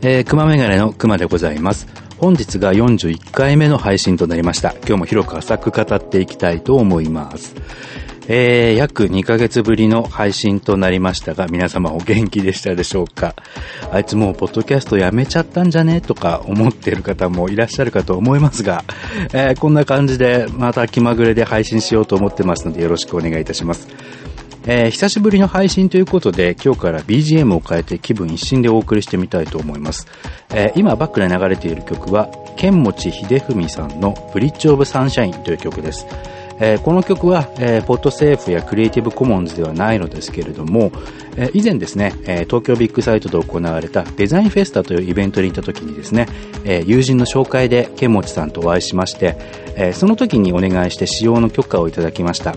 えー、熊メガネの熊でございます。本日が41回目の配信となりました。今日も広く浅く語っていきたいと思います。えー、約2ヶ月ぶりの配信となりましたが、皆様お元気でしたでしょうか？あいつもうポッドキャストやめちゃったんじゃね？とか思っている方もいらっしゃるかと思いますが、えー、こんな感じでまた気まぐれで配信しようと思ってますのでよろしくお願いいたします。えー、久しぶりの配信ということで、今日から BGM を変えて気分一新でお送りしてみたいと思います。えー、今バックで流れている曲は、剣持秀文さんのブリッジオブサンシャインという曲です。えー、この曲は、えー、ポッドセーフやクリエイティブコモンズではないのですけれども、えー、以前ですね、え東京ビッグサイトで行われたデザインフェスタというイベントに行った時にですね、え友人の紹介で剣持さんとお会いしまして、えその時にお願いして使用の許可をいただきました。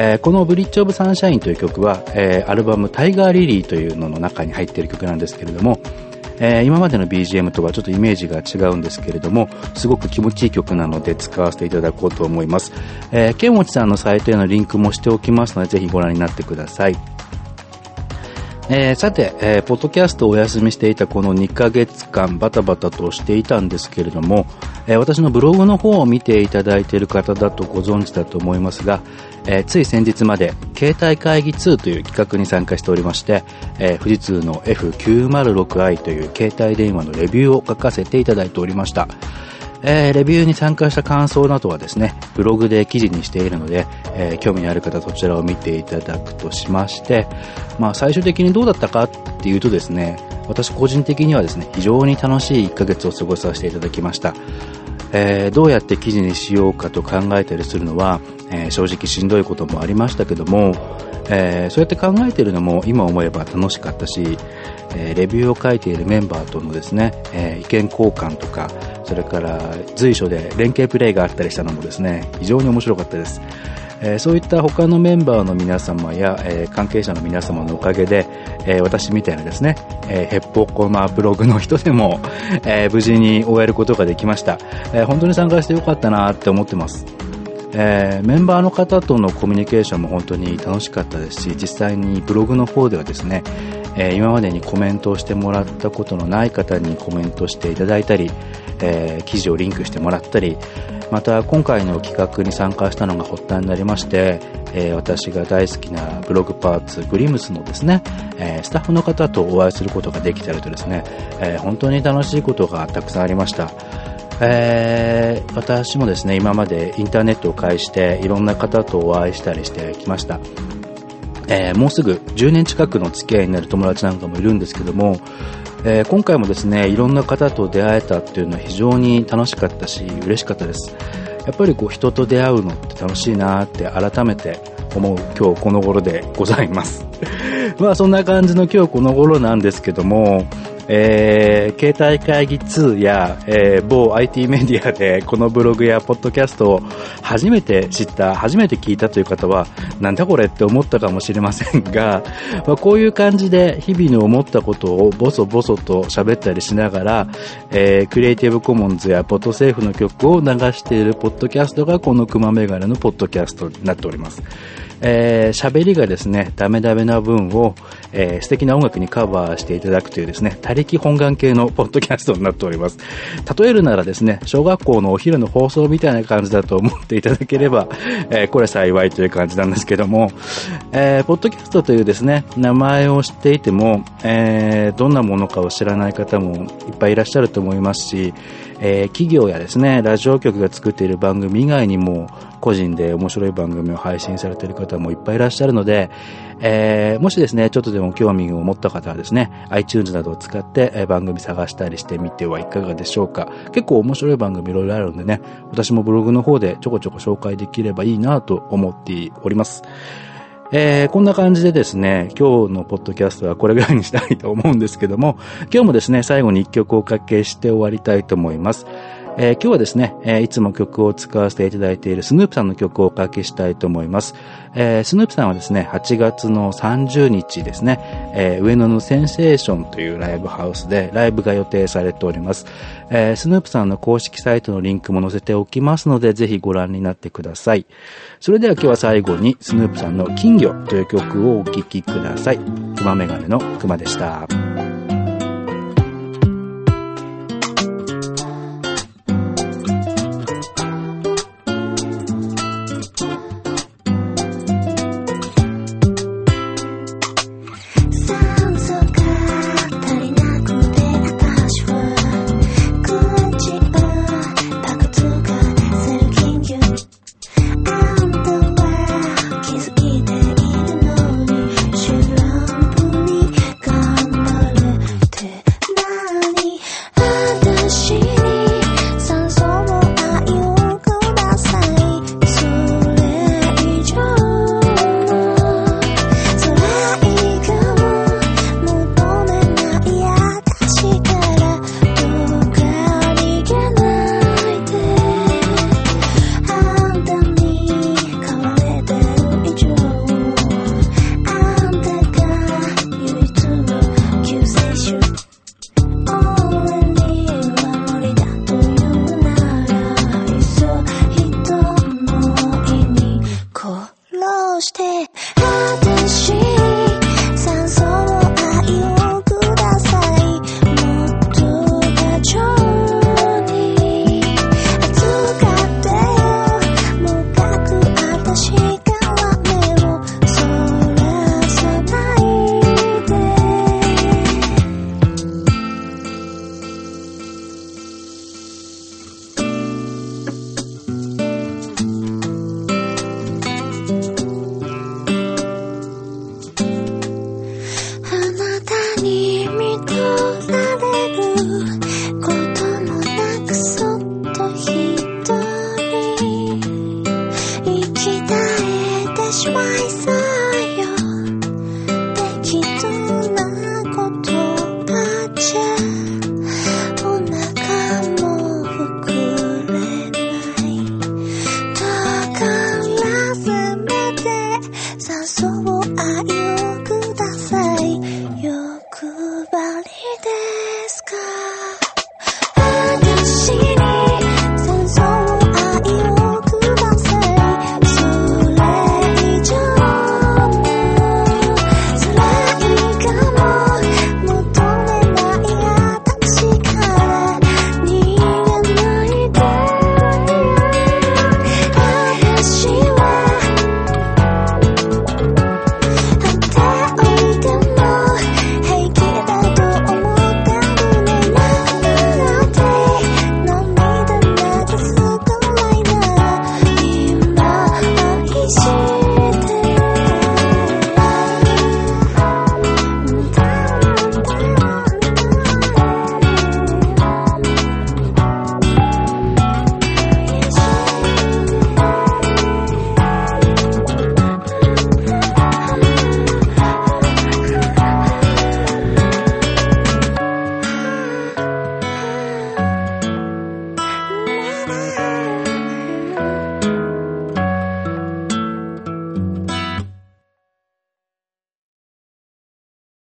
えー、このブリッジオブサンシャインという曲は、えー、アルバムタイガーリリーというのの中に入っている曲なんですけれども、えー、今までの BGM とはちょっとイメージが違うんですけれども、すごく気持ちいい曲なので使わせていただこうと思います。えー、ケンモチさんのサイトへのリンクもしておきますので、ぜひご覧になってください。えー、さて、えー、ポッドキャストをお休みしていたこの2ヶ月間バタバタとしていたんですけれども、えー、私のブログの方を見ていただいている方だとご存知だと思いますが、え、つい先日まで携帯会議2という企画に参加しておりまして、え、富士通の F906i という携帯電話のレビューを書かせていただいておりました。えー、レビューに参加した感想などはですね、ブログで記事にしているので、えー、興味のある方そちらを見ていただくとしまして、まあ最終的にどうだったかっていうとですね、私個人的にはですね、非常に楽しい1ヶ月を過ごさせていただきました。えー、どうやって記事にしようかと考えたりするのは、えー、正直しんどいこともありましたけども、えー、そうやって考えているのも今思えば楽しかったし、えレビューを書いているメンバーとのですね、え意見交換とか、それから随所で連携プレイがあったりしたのもですね、非常に面白かったです。えー、そういった他のメンバーの皆様や、えー、関係者の皆様のおかげで、えー、私みたいなですね、えー、ヘッポコマブログの人でも、え無事に終えることができました。え本当に参加してよかったなって思ってます。えー、メンバーの方とのコミュニケーションも本当に楽しかったですし実際にブログの方ではですね、えー、今までにコメントをしてもらったことのない方にコメントしていただいたり、えー、記事をリンクしてもらったりまた今回の企画に参加したのが発端になりまして、えー、私が大好きなブログパーツグリムスのですね、えー、スタッフの方とお会いすることができたりとですね、えー、本当に楽しいことがたくさんありました。えー、私もですね今までインターネットを介していろんな方とお会いしたりしてきました、えー、もうすぐ10年近くの付き合いになる友達なんかもいるんですけども、えー、今回もですねいろんな方と出会えたっていうのは非常に楽しかったし嬉しかったです。やっぱりこう人と出会うのって楽しいなって改めて思う今日この頃でございます。まあそんな感じの今日この頃なんですけどもえー、携帯会議2や、えー、某 IT メディアでこのブログやポッドキャストを初めて知った、初めて聞いたという方は、なんだこれって思ったかもしれませんが、まあ、こういう感じで日々の思ったことをボソボソと喋ったりしながら、えー、クリエイティブコモンズやポッドセーフの曲を流しているポッドキャストがこのクマメガネのポッドキャストになっております。えー、喋りがですね、ダメダメな分を、えー、素敵な音楽にカバーしていただくというですね、他力本願系のポッドキャストになっております。例えるならですね、小学校のお昼の放送みたいな感じだと思っていただければ、えー、これ幸いという感じなんですけども、えー、ポッドキャストというですね、名前を知っていても、えー、どんなものかを知らない方もいっぱいいらっしゃると思いますし、えー、企業やですね、ラジオ局が作っている番組以外にも、個人で面白い番組を配信されている方もいっぱいいらっしゃるので、えー、もしですね、ちょっとでも興味を持った方はですね、iTunes などを使って、番組探したりしてみてはいかがでしょうか。結構面白い番組いろいろあるんでね、私もブログの方でちょこちょこ紹介できればいいなと思っております。えー、こんな感じでですね、今日のポッドキャストはこれぐらいにしたいと思うんですけども、今日もですね、最後に一曲おかけして終わりたいと思います。えー、今日はですね、え、いつも曲を使わせていただいているスヌープさんの曲をおかけしたいと思います。えー、スヌープさんはですね、8月の30日ですね、え上野のセンセーションというライブハウスでライブが予定されております。えスヌープさんの公式サイトのリンクも載せておきますので、ぜひご覧になってください。それでは今日は最後にスヌープさんの金魚という曲をお聴きください。熊メガネの熊でした。